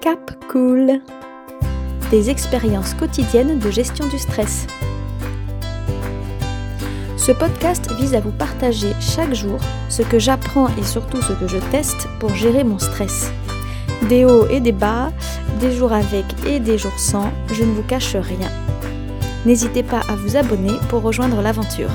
Cap Cool. Des expériences quotidiennes de gestion du stress. Ce podcast vise à vous partager chaque jour ce que j'apprends et surtout ce que je teste pour gérer mon stress. Des hauts et des bas, des jours avec et des jours sans, je ne vous cache rien. N'hésitez pas à vous abonner pour rejoindre l'aventure.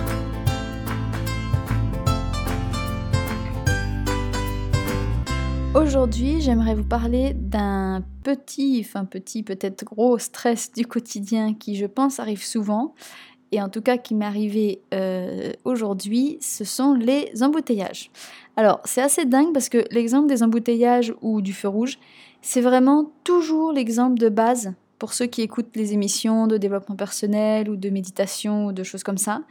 Aujourd'hui, j'aimerais vous parler d'un petit, enfin petit, peut-être gros stress du quotidien qui, je pense, arrive souvent. Et en tout cas, qui m'est arrivé euh, aujourd'hui, ce sont les embouteillages. Alors, c'est assez dingue parce que l'exemple des embouteillages ou du feu rouge, c'est vraiment toujours l'exemple de base pour ceux qui écoutent les émissions de développement personnel ou de méditation ou de choses comme ça.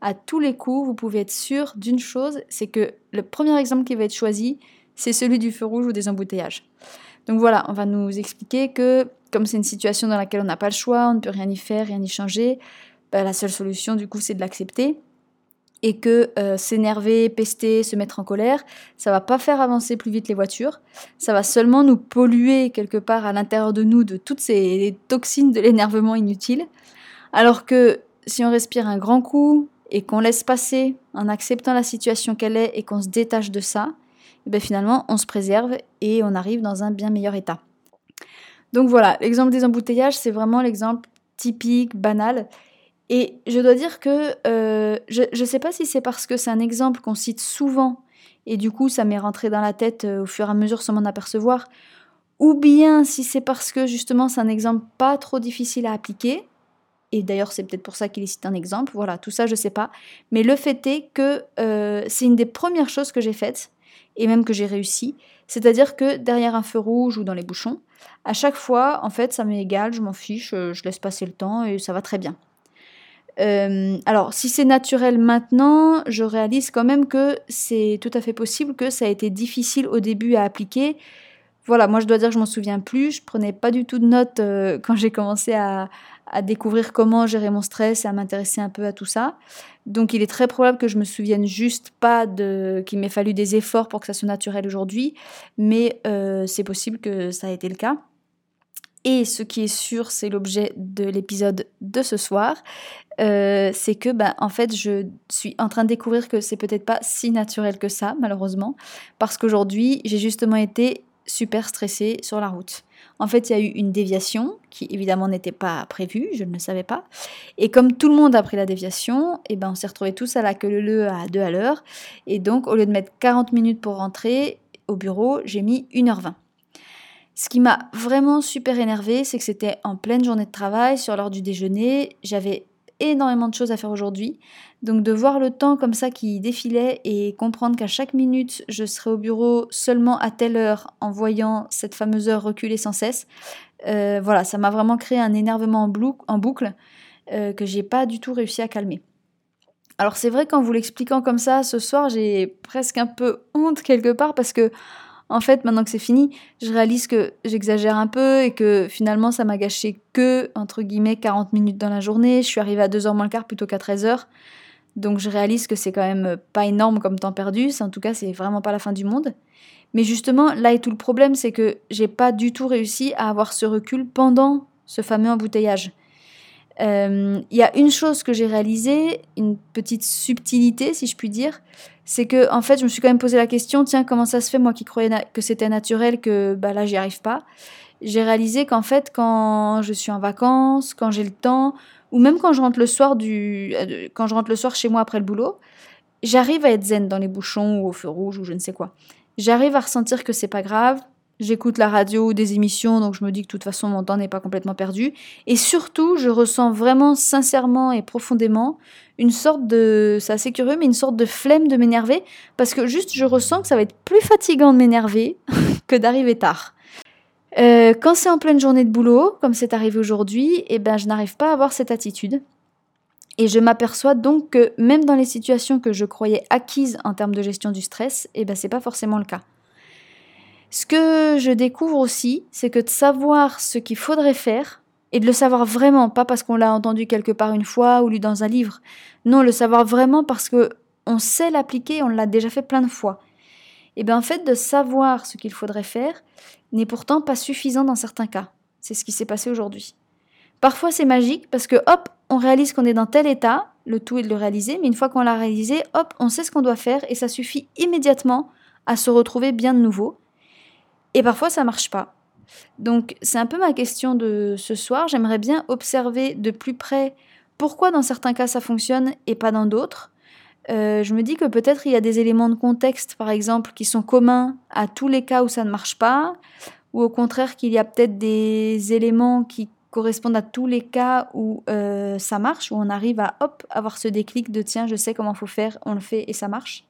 À tous les coups, vous pouvez être sûr d'une chose, c'est que le premier exemple qui va être choisi, c'est celui du feu rouge ou des embouteillages. Donc voilà, on va nous expliquer que comme c'est une situation dans laquelle on n'a pas le choix, on ne peut rien y faire, rien y changer, bah, la seule solution du coup c'est de l'accepter et que euh, s'énerver, pester, se mettre en colère, ça va pas faire avancer plus vite les voitures, ça va seulement nous polluer quelque part à l'intérieur de nous de toutes ces toxines de l'énervement inutile. Alors que si on respire un grand coup et qu'on laisse passer en acceptant la situation qu'elle est et qu'on se détache de ça, et ben finalement on se préserve et on arrive dans un bien meilleur état. Donc voilà, l'exemple des embouteillages, c'est vraiment l'exemple typique, banal. Et je dois dire que euh, je ne sais pas si c'est parce que c'est un exemple qu'on cite souvent et du coup ça m'est rentré dans la tête euh, au fur et à mesure sans m'en apercevoir, ou bien si c'est parce que justement c'est un exemple pas trop difficile à appliquer, et d'ailleurs c'est peut-être pour ça qu'il cite un exemple, voilà, tout ça je sais pas, mais le fait est que euh, c'est une des premières choses que j'ai faites, et même que j'ai réussi. C'est-à-dire que derrière un feu rouge ou dans les bouchons, à chaque fois, en fait, ça m'est égal, je m'en fiche, euh, je laisse passer le temps et ça va très bien. Euh, alors, si c'est naturel maintenant, je réalise quand même que c'est tout à fait possible que ça a été difficile au début à appliquer. Voilà, moi je dois dire que je m'en souviens plus, je prenais pas du tout de notes euh, quand j'ai commencé à, à découvrir comment gérer mon stress et à m'intéresser un peu à tout ça. Donc il est très probable que je me souvienne juste pas de qu'il m'ait fallu des efforts pour que ça soit naturel aujourd'hui, mais euh, c'est possible que ça a été le cas. Et ce qui est sûr, c'est l'objet de l'épisode de ce soir, euh, c'est que ben, en fait je suis en train de découvrir que c'est peut-être pas si naturel que ça, malheureusement, parce qu'aujourd'hui j'ai justement été super stressée sur la route. En fait, il y a eu une déviation qui évidemment n'était pas prévue, je ne le savais pas. Et comme tout le monde a pris la déviation, eh ben on s'est retrouvés tous à la queue leu à 2 à l'heure. Et donc, au lieu de mettre 40 minutes pour rentrer au bureau, j'ai mis 1h20. Ce qui m'a vraiment super énervé, c'est que c'était en pleine journée de travail, sur l'heure du déjeuner. J'avais énormément de choses à faire aujourd'hui. Donc de voir le temps comme ça qui défilait et comprendre qu'à chaque minute je serai au bureau seulement à telle heure en voyant cette fameuse heure reculer sans cesse, euh, voilà, ça m'a vraiment créé un énervement en, boucle euh, que j'ai pas du tout réussi à calmer. Alors c'est vrai qu'en vous l'expliquant comme ça ce soir, j'ai presque un peu honte quelque part parce que en fait, maintenant que c'est fini, je réalise que j'exagère un peu et que finalement, ça m'a gâché que, entre guillemets, 40 minutes dans la journée. Je suis arrivée à 2h moins le quart plutôt qu'à 13h. Donc je réalise que c'est quand même pas énorme comme temps perdu. En tout cas, c'est vraiment pas la fin du monde. Mais justement, là est tout le problème, c'est que j'ai pas du tout réussi à avoir ce recul pendant ce fameux embouteillage. Euh, il y a une chose que j'ai réalisée, une petite subtilité si je puis dire, c'est que en fait je me suis quand même posé la question, tiens comment ça se fait moi qui croyais que c'était naturel que bah là j'y arrive pas? J'ai réalisé qu'en fait quand je suis en vacances, quand j'ai le temps, ou même quand je rentre le soir du, euh, quand je rentre le soir chez moi après le boulot, j'arrive à être zen dans les bouchons ou au feu rouge ou je ne sais quoi. J'arrive à ressentir que c'est pas grave, J'écoute la radio ou des émissions, donc je me dis que de toute façon mon temps n'est pas complètement perdu. Et surtout, je ressens vraiment sincèrement et profondément une sorte de, c'est assez curieux, mais une sorte de flemme de m'énerver, parce que juste je ressens que ça va être plus fatigant de m'énerver que d'arriver tard. Euh, quand c'est en pleine journée de boulot, comme c'est arrivé aujourd'hui, eh ben je n'arrive pas à avoir cette attitude. Et je m'aperçois donc que même dans les situations que je croyais acquises en termes de gestion du stress, eh ben c'est pas forcément le cas. Ce que je découvre aussi, c'est que de savoir ce qu'il faudrait faire, et de le savoir vraiment, pas parce qu'on l'a entendu quelque part une fois ou lu dans un livre, non, le savoir vraiment parce que on sait l'appliquer, on l'a déjà fait plein de fois. Et bien en fait, de savoir ce qu'il faudrait faire n'est pourtant pas suffisant dans certains cas. C'est ce qui s'est passé aujourd'hui. Parfois c'est magique parce que hop, on réalise qu'on est dans tel état, le tout est de le réaliser, mais une fois qu'on l'a réalisé, hop, on sait ce qu'on doit faire et ça suffit immédiatement à se retrouver bien de nouveau. Et parfois ça marche pas. Donc c'est un peu ma question de ce soir. J'aimerais bien observer de plus près pourquoi dans certains cas ça fonctionne et pas dans d'autres. Euh, je me dis que peut-être il y a des éléments de contexte, par exemple, qui sont communs à tous les cas où ça ne marche pas, ou au contraire qu'il y a peut-être des éléments qui correspondent à tous les cas où euh, ça marche, où on arrive à hop avoir ce déclic de tiens, je sais comment faut faire, on le fait et ça marche.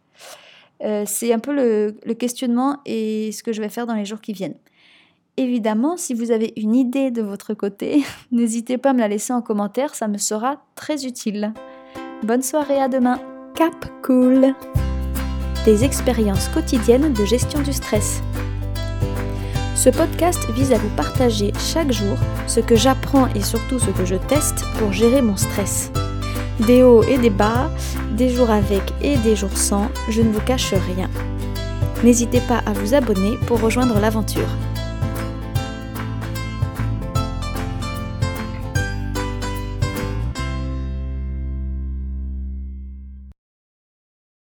Euh, c'est un peu le questionnement et ce que je vais faire dans les jours qui viennent. Évidemment, si vous avez une idée de votre côté, n'hésitez pas à me la laisser en commentaire, ça me sera très utile. Bonne soirée, à demain. Cap Cool. Des expériences quotidiennes de gestion du stress. Ce podcast vise à vous partager chaque jour ce que j'apprends et surtout ce que je teste pour gérer mon stress. Des hauts et des bas, des jours avec et des jours sans, je ne vous cache rien. N'hésitez pas à vous abonner pour rejoindre l'aventure.